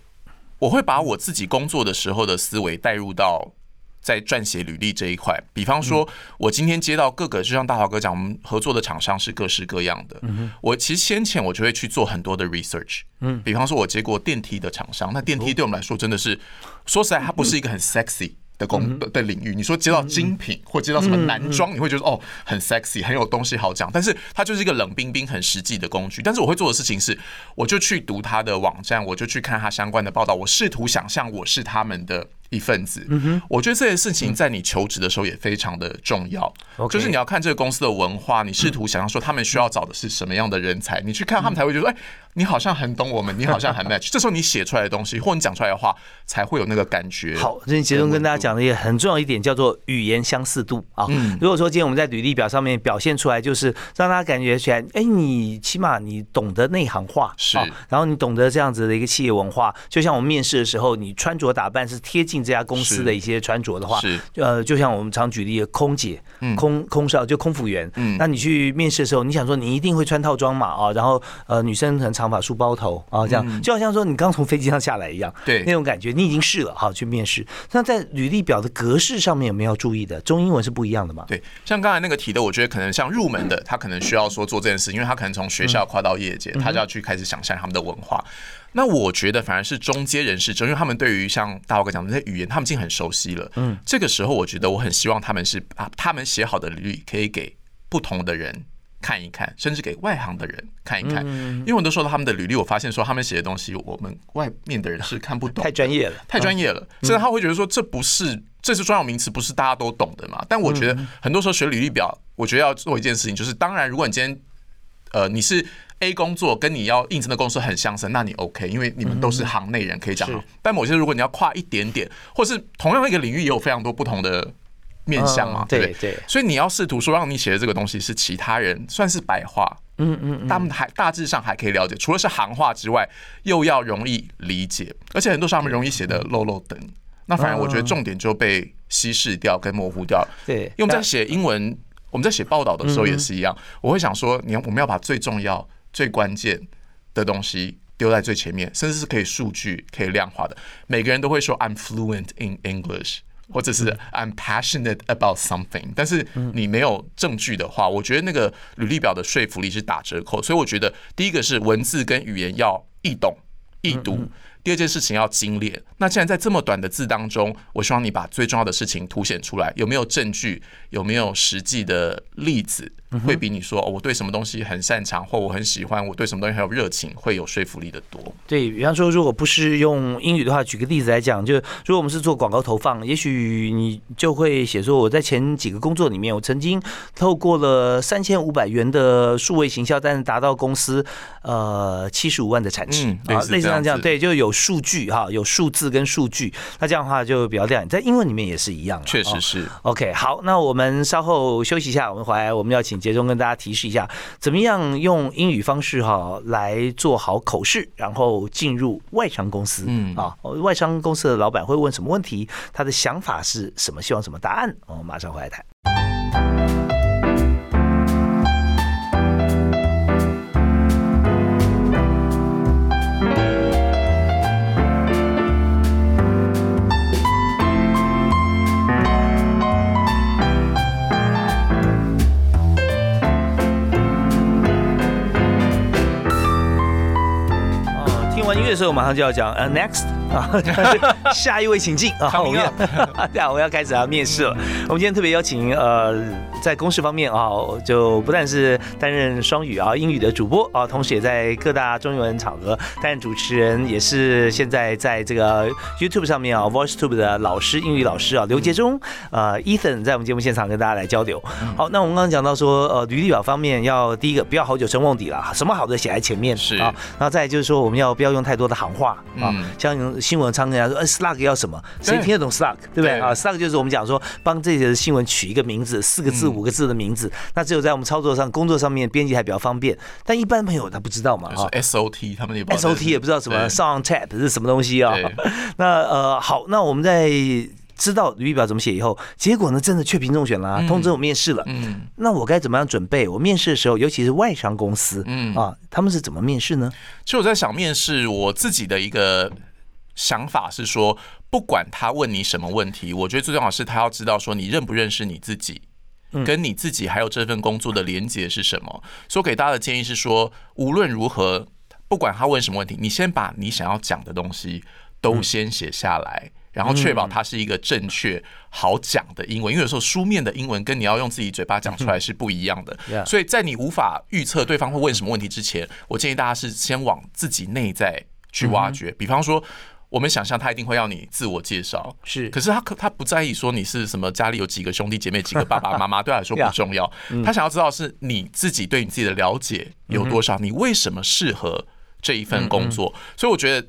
我会把我自己工作的时候的思维带入到。在撰写履历这一块，比方说，我今天接到各个，就像大华哥讲，我们合作的厂商是各式各样的。我其实先前我就会去做很多的 research。嗯，比方说，我接过电梯的厂商，那电梯对我们来说真的是，说实在，它不是一个很 sexy。的工的的领域，你说接到精品或接到什么男装，你会觉得哦很 sexy，很有东西好讲，但是它就是一个冷冰冰、很实际的工具。但是我会做的事情是，我就去读它的网站，我就去看它相关的报道，我试图想象我是他们的一份子。嗯我觉得这件事情在你求职的时候也非常的重要就是你要看这个公司的文化，你试图想要说他们需要找的是什么样的人才，你去看他们才会觉得，哎，你好像很懂我们，你好像很 match。这时候你写出来的东西或你讲出来的话，才会有那个感觉。好，这杰东跟大家讲的也很重要一点叫做语言相似度啊。嗯如果说今天我们在履历表上面表现出来，就是让大家感觉起来，哎，你起码你懂得内行话，是啊然后你懂得这样子的一个企业文化，就像我们面试的时候，你穿着打扮是贴近这家公司的一些穿着的话，是呃，就像我们常举例的空姐、嗯空空少就空服员，嗯那你去面试的时候，你想说你一定会穿套装嘛啊，然后呃女生可能长发梳包头啊，这样、就好像说你刚从飞机上下来一样，嗯对那种感觉，你已经试了哈去面试。那在履历表的格式上面有没有要注意的？中英文是不一样的嘛？对，像刚才那个提的，我觉得可能像入门的，他可能需要说做这件事，因为他可能从学校跨到业界，他就要去开始想象他们的文化。那我觉得反而是中间人士，就因为他们对于像大华哥讲的那些语言，他们已经很熟悉了。嗯，这个时候我觉得我很希望他们是把他们写好的履历可以给不同的人。看一看，甚至给外行的人看一看，嗯。因为我都说到他们的履历，我发现说他们写的东西，我们外面的人是看不懂，太专业了，太专业了，甚至他会觉得说这不是这是专有名词，不是大家都懂的嘛。但我觉得很多时候学履历表，我觉得要做一件事情，就是当然，如果你今天呃你是 A 工作跟你要应征的公司很相似，那你 OK，因为你们都是行内人可以讲好。但某些如果你要跨一点点，或是同样一个领域也有非常多不同的面向嘛嗯，对对？对对，所以你要试图说让你写的这个东西是其他人算是白话，嗯嗯他们还大致上还可以了解，除了是行话之外，又要容易理解，而且很多时候他们容易写的漏漏等。那反而我觉得重点就被稀释掉跟模糊掉。对，因为我们在写英文，我们在写报道的时候也是一样，我会想说，你要我们要把最重要、最关键的东西丢在最前面，甚至是可以数据可以量化的。每个人都会说 I'm fluent in English，或者是 I'm passionate about something，但是你没有证据的话，我觉得那个履历表的说服力是打折扣。所以我觉得第一个是文字跟语言要易懂易读。第二件事情要精炼。那既然在这么短的字当中，我希望你把最重要的事情凸显出来。有没有证据？有没有实际的例子？会比你说我对什么东西很擅长，或我很喜欢，我对什么东西很有热情，会有说服力的多。对比方说，如果不是用英语的话，举个例子来讲，就如果我们是做广告投放，也许你就会写说，我在前几个工作里面，我曾经透过了三千五百元的数位行销，但是达到公司呃七十五万的产值啊，类似像这样，对，就有数据哈，有数字跟数据，那这样的话就比较亮眼。在英文里面也是一样，确实是。OK，好，那我们稍后休息一下，我们回来我们要请杰中跟大家提示一下，怎么样用英语方式哈来做好口试，然后进入外商公司。嗯啊，外商公司的老板会问什么问题？他的想法是什么？希望什么答案？我们马上回来谈。这时候马上就要讲呃，next 啊，下一位请进 啊，我们要对啊，我要开始要面试了。我们今天特别邀请呃，在公事方面啊，就不但是担任双语啊英语的主播啊，同时也在各大中英文场合担任主持人，也是现在在这个 YouTube 上面啊，VoiceTube 的老师英语老师啊，刘杰忠呃，Ethan 在我们节目现场跟大家来交流。好，那我们刚刚讲到说呃，履历表方面要第一个不要好久成忘底了，什么好的写在前面是啊，然后再就是说我们要不要用太多的行话啊，像新闻常跟人家说，呃，Slack 要什么？谁听得懂 Slack？对不对啊？Slack 就是我们讲说帮这些新闻取一个名字，四个字、五个字的名字，那只有在我们操作上、工作上面编辑还比较方便。但一般朋友他不知道嘛，啊，SOT 他们也 SOT 也不知道什么上 tap 是什么东西啊？那呃，好，那我们在知道履历表怎么写以后，结果呢，真的确评中选了，通知我面试了。嗯，那我该怎么样准备？我面试的时候，尤其是外商公司，嗯啊，他们是怎么面试呢？其实我在想面试我自己的一个。想法是说，不管他问你什么问题，我觉得最重要是他要知道说你认不认识你自己，跟你自己还有这份工作的连接是什么。所以给大家的建议是说，无论如何，不管他问什么问题，你先把你想要讲的东西都先写下来，然后确保它是一个正确好讲的英文。因为有时候书面的英文跟你要用自己嘴巴讲出来是不一样的。所以在你无法预测对方会问什么问题之前，我建议大家是先往自己内在去挖掘。比方说。我们想象他一定会要你自我介绍，是，可是他可他不在意说你是什么，家里有几个兄弟姐妹，几个爸爸妈妈，对他来说不重要。他想要知道是你自己对你自己的了解有多少，你为什么适合这一份工作。所以我觉得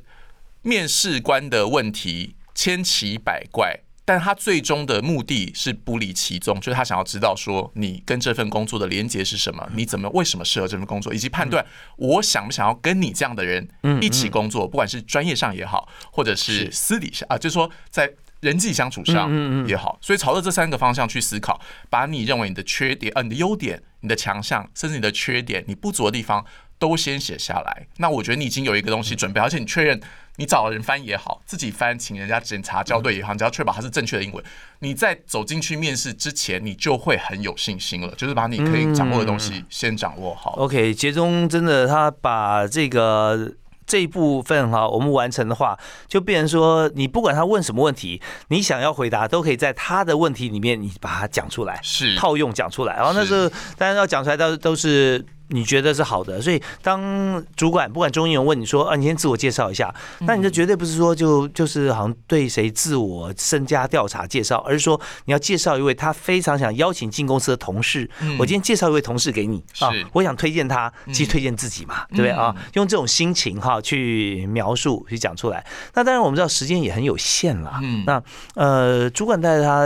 面试官的问题千奇百怪。但他最终的目的是不离其宗，就是他想要知道说你跟这份工作的连接是什么，你怎么为什么适合这份工作，以及判断我想不想要跟你这样的人一起工作，不管是专业上也好，或者是私底下啊，就是说在人际相处上也好，所以朝着这三个方向去思考，把你认为你的缺点、呃你的优点、你的强项，甚至你的缺点、你不足的地方都先写下来。那我觉得你已经有一个东西准备，而且你确认。你找人翻也好，自己翻，请人家检查校对也好，你只要确保它是正确的英文，你在走进去面试之前，你就会很有信心了。就是把你可以掌握的东西先掌握好。OK，杰中真的他把这个这一部分哈，我们完成的话，就变成说，你不管他问什么问题，你想要回答，都可以在他的问题里面，你把它讲出来，是套用讲出来。然后那时候当然要讲出来，都都是。你觉得是好的，所以当主管不管中英文问你说啊，你先自我介绍一下，那你这绝对不是说就就是好像对谁自我身家调查介绍，而是说你要介绍一位他非常想邀请进公司的同事。我今天介绍一位同事给你啊，我想推荐他，其实推荐自己嘛，对不对啊？用这种心情哈去描述去讲出来。那当然我们知道时间也很有限了，嗯，那呃，主管带他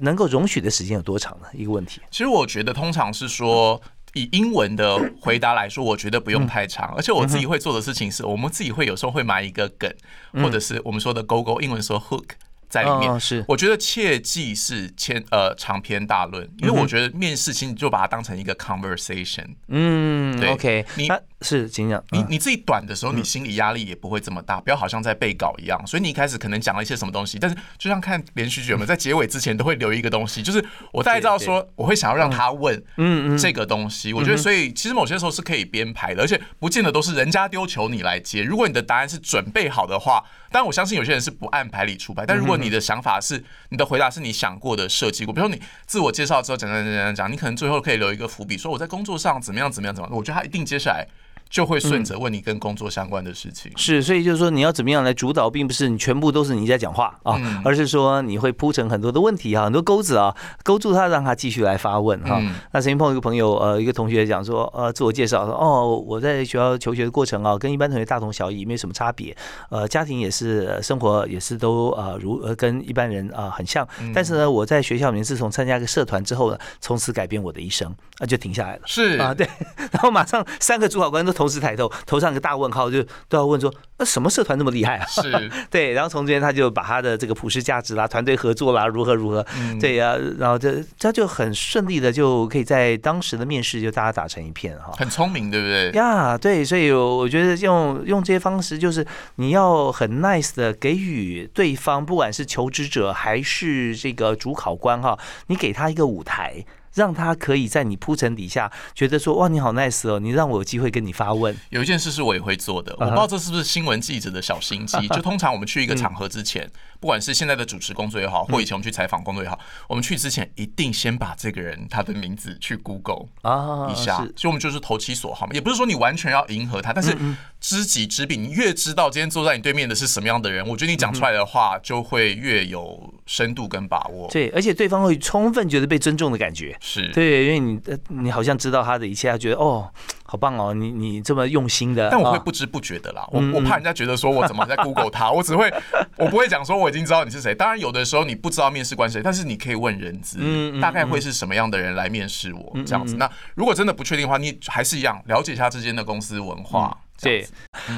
能够容许的时间有多长呢？一个问题。其实我觉得通常是说。以英文的回答来说，我觉得不用太长，而且我自己会做的事情是，我们自己会有时候会埋一个梗，或者是我们说的勾勾，英文说 hook。在里面。哦是我觉得切记是千呃长篇大论，因为我觉得面试其实你就把它当成一个 conversation。嗯对，OK，你是请讲，嗯你你自己短的时候，你心理压力也不会这么大，不要好像在背稿一样。所以你一开始可能讲了一些什么东西，但是就像看连续剧，我们在结尾之前都会留一个东西，就是 我大概知道说我会想要让他问嗯嗯这个东西。我觉得所以其实某些时候是可以编排的，而且不见得都是人家丢球你来接。如果你的答案是准备好的话，当然我相信有些人是不按牌理出牌，但如果你的想法是你的回答是你想过的设计过，比如说你自我介绍之后讲讲讲讲讲，你可能最后可以留一个伏笔，说我在工作上怎么样怎么样怎么样。我觉得他一定接下来就会顺着问你跟工作相关的事情。是，所以就是说你要怎么样来主导，并不是你全部都是你在讲话啊，嗯。而是说你会铺成很多的问题啊，很多钩子啊，勾住他，让他继续来发问哈。嗯。那曾经碰到一个朋友，呃，一个同学讲说，呃，自我介绍说，哦，我在学校求学的过程啊，跟一般同学大同小异，没什么差别，呃，家庭也是，呃生活也是都呃如呃跟一般人啊、呃很像，嗯。但是呢，我在学校里面自从参加一个社团之后呢，从此改变我的一生，啊，就停下来了。是。啊，对，然后马上三个主考官都同时抬头，头上一个大问号，就都要问说，那什么社团那么厉害啊？是，对，然后从这边他就把他的这个普世价值啦、团队合作啦，如何如何，嗯对呀、然后这他就很顺利的就可以在当时的面试就大家打成一片哈。很聪明，对不对？呀对，所以我觉得用用这些方式，就是你要很 nice 的给予对方，不管是求职者还是这个主考官哈，你给他一个舞台。让他可以在你铺陈底下觉得说哇你好 nice 哦，你让我有机会跟你发问，有一件事是我也会做的，我不知道这是不是新闻记者的小心机。就通常我们去一个场合之前，不管是现在的主持工作也好，或以前我们去采访工作也好，我们去之前一定先把这个人他的名字去 Google 啊一下，是所以我们就是投其所好嘛。也不是说你完全要迎合他，但是知己知彼，你越知道今天坐在你对面的是什么样的人，我觉得你讲出来的话就会越有深度跟把握。对，而且对方会充分觉得被尊重的感觉。是，对，因为你呃你好像知道他的一切，他觉得哦，好棒哦，你你这么用心的。但我会啊不知不觉的啦，我我怕人家觉得说我怎么在 Google 他，我只会我不会讲说我已经知道你是谁。当然有的时候你不知道面试官是谁，但是你可以问人资嗯嗯，大概会是什么样的人来面试我这样子。那如果真的不确定的话，你还是一样了解一下之间的公司文化。对，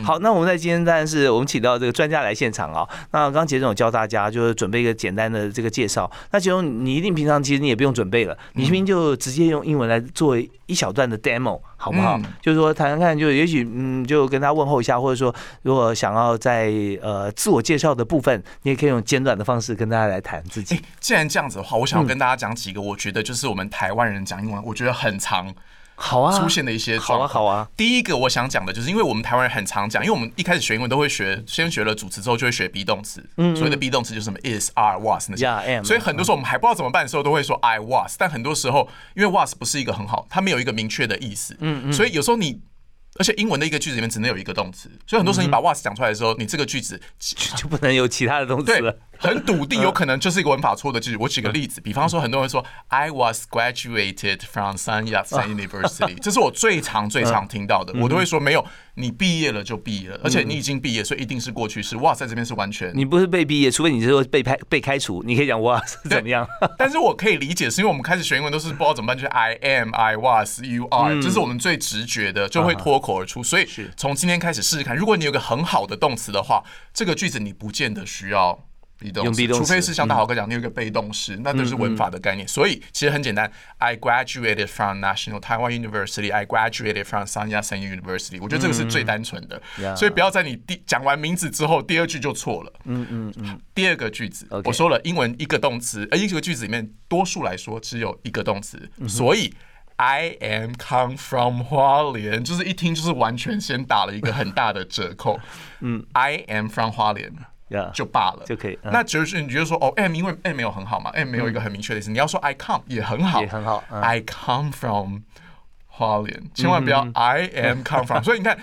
好，那我们在今天当然是我们请到这个专家来现场啊。那刚刚杰总有教大家，就是准备一个简单的这个介绍。那杰总，你一定平常其实你也不用准备了，你明明就直接用英文来做一小段的 demo，好不好？嗯就是说谈谈看，就也许嗯，就跟他问候一下，或者说如果想要在呃自我介绍的部分，你也可以用简短的方式跟大家来谈自己哎。，既然这样子的话，我想要跟大家讲几个，我觉得就是我们台湾人讲英文，我觉得很常好啊，出现的一些好啊。好啊，第一个我想讲的就是，因为我们台湾人很常讲，因为我们一开始学英文都会学，先学了主词之后就会学 be 动词，嗯所谓的 be 动词就是什么 is、are、was 那些。Yeah, am 所以很多时候我们还不知道怎么办的时候，都会说 I was，但很多时候因为 was 不是一个很好，它没有一个明确的意思，嗯嗯，所以有时候你。而且英文的一个句子里面只能有一个动词，所以很多时候你把 was 讲出来的时候，你这个句子 就不能有其他的动词对了。，很笃定，有可能就是一个文法错的句子。我举个例子，比方说，很多人说 I was graduated from Sun Yat-sen University，这是我最常最常听到的。我都会说没有，你毕业了就毕业了，而且你已经毕业，所以一定是过去式。哇，塞这边是完全。你不是被毕业，除非你是说被开被开除，你可以讲哇是 怎么样？但是我可以理解，是因为我们开始学英文都是不知道怎么办，就是 I am, I was, you are，这是我们最直觉的，就会脱口而出。所以从今天开始试试看，如果你有个很好的动词的话，这个句子你不见得需要。Be 动词，除非是像大豪哥讲，你有一个被动式，那都是文法的概念。所以其实很简单，I graduated from National Taiwan University. I graduated from Sun Yat-sen University. 我觉得这个是最单纯的所以不要在你第讲完名字之后，第二句就错了。嗯嗯嗯。第二个句子我说了，英文一个动词，呃，一个句子里面多数来说只有一个动词，所以。I am come from 花莲，就是一听就是完全先打了一个很大的折扣。嗯，I am from 花莲，呀就罢了，就可以嗯那就是你觉得说哦，M 因为 M 没有很好嘛，M 没有一个很明确的意思。你要说 I come 也很好，也很好嗯 I come from 花莲，千万不要 I am come from。所以你看。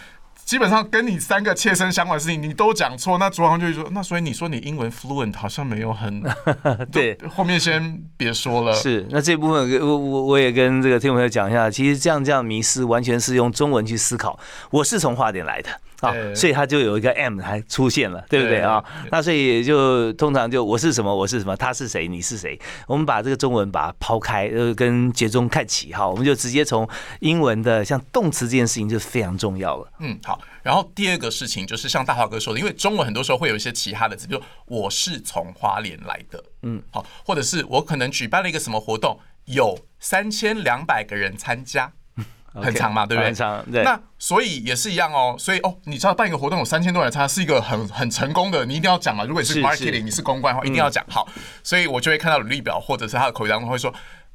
基本上跟你三个切身相关的事情，你都讲错，那主管就会说，那所以你说你英文 fluent 好像没有很，对。后面先别说了。是，那这部分我我我也跟这个听众朋友讲一下，其实这样这样迷失完全是用中文去思考。我是从华点来的啊，所以它就有一个 M 还出现了，对不对啊？那所以就通常就我是什么，我是什么，他是谁，你是谁？我们把这个中文把它抛开，呃，跟节中看齐哈，我们就直接从英文的像动词这件事情就非常重要了。嗯，好。好，然后第二个事情就是像大华哥说的，因为中文很多时候会有一些其他的字，比如我是从花莲来的，嗯，好，或者是我可能举办了一个什么活动，有三千两百个人参加。很长嘛，对不对？很长，对。那所以也是一样哦，所以哦，你知道办一个活动有三千多人参加，是一个很很成功的，你一定要讲嘛。如果你是 marketing，你是公关的话，一定要讲好。所以我就会看到履历表或者是他的口语当中会说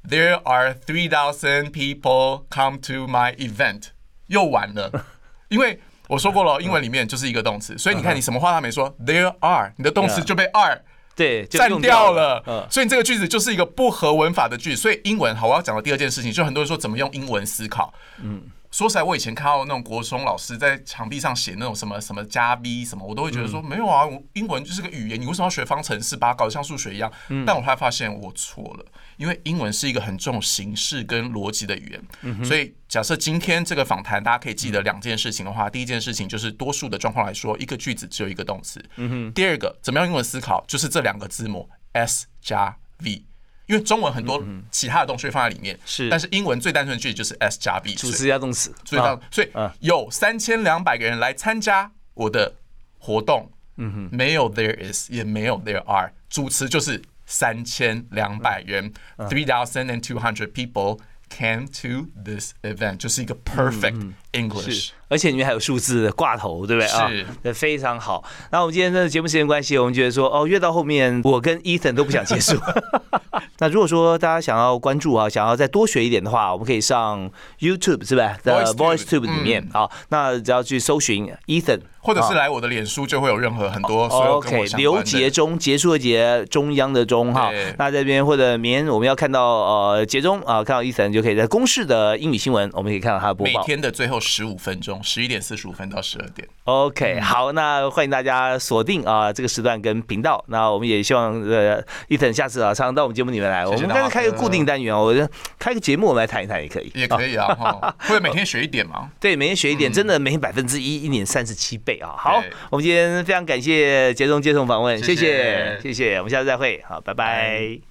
，There are three thousand people come to my event，又完了，因为我说过了，英文里面就是一个动词，所以你看你什么话他没说，There are，你的动词就被 are。对，占掉了，所以你这个句子就是一个不合文法的句。所以英文好，我要讲的第二件事情，就很多人说怎么用英文思考。嗯，说起来，我以前看到那种国中老师在墙壁上写那种什么什么加 V 什么，我都会觉得说没有啊，英文就是个语言，你为什么要学方程式，把它搞得像数学一样？但我后来发现我错了。因为英文是一个很重形式跟逻辑的语言，所以假设今天这个访谈大家可以记得两件事情的话，第一件事情就是多数的状况来说，一个句子只有一个动词。第二个怎么样英文思考，就是这两个字母 S 加 V，因为中文很多其他的东西放在里面，是，但是英文最单纯的句子就是 S 加 V，主词加动词，所以所以有三千两百个人来参加我的活动，嗯哼，没有 There is，也没有 There are，主词就是。三千两百人，three thousand and two hundred people came to this event，就是一个 perfect English。而且里面还有数字挂头，对不对啊？是，非常好。那我们今天的节目时间关系，我们觉得说，哦，越到后面，我跟 Ethan 都不想结束。那如果说大家想要关注啊，想要再多学一点的话，我们可以上 YouTube 是吧？的 VoiceTube 里面啊，那只要去搜寻 Ethan，或者是来我的脸书，就会有任何很多 OK 刘杰中结束的结中央的中哈。那这边或者明天我们要看到呃杰中啊，看到 Ethan 就可以在公式的英语新闻，我们可以看到他的播报。每天的最后十五分钟。十一点四十五分到十二点，OK，好，那欢迎大家锁定啊这个时段跟频道。那我们也希望呃伊藤下次啊常常到我们节目里面来，我们干脆开一个固定单元，我觉得开个节目我们来谈一谈也可以，也可以啊，会每天学一点吗？对，每天学一点，真的每天百分之一，一年三十七倍啊。好，我们今天非常感谢杰中接送访问，谢谢谢谢，我们下次再会，好，拜拜。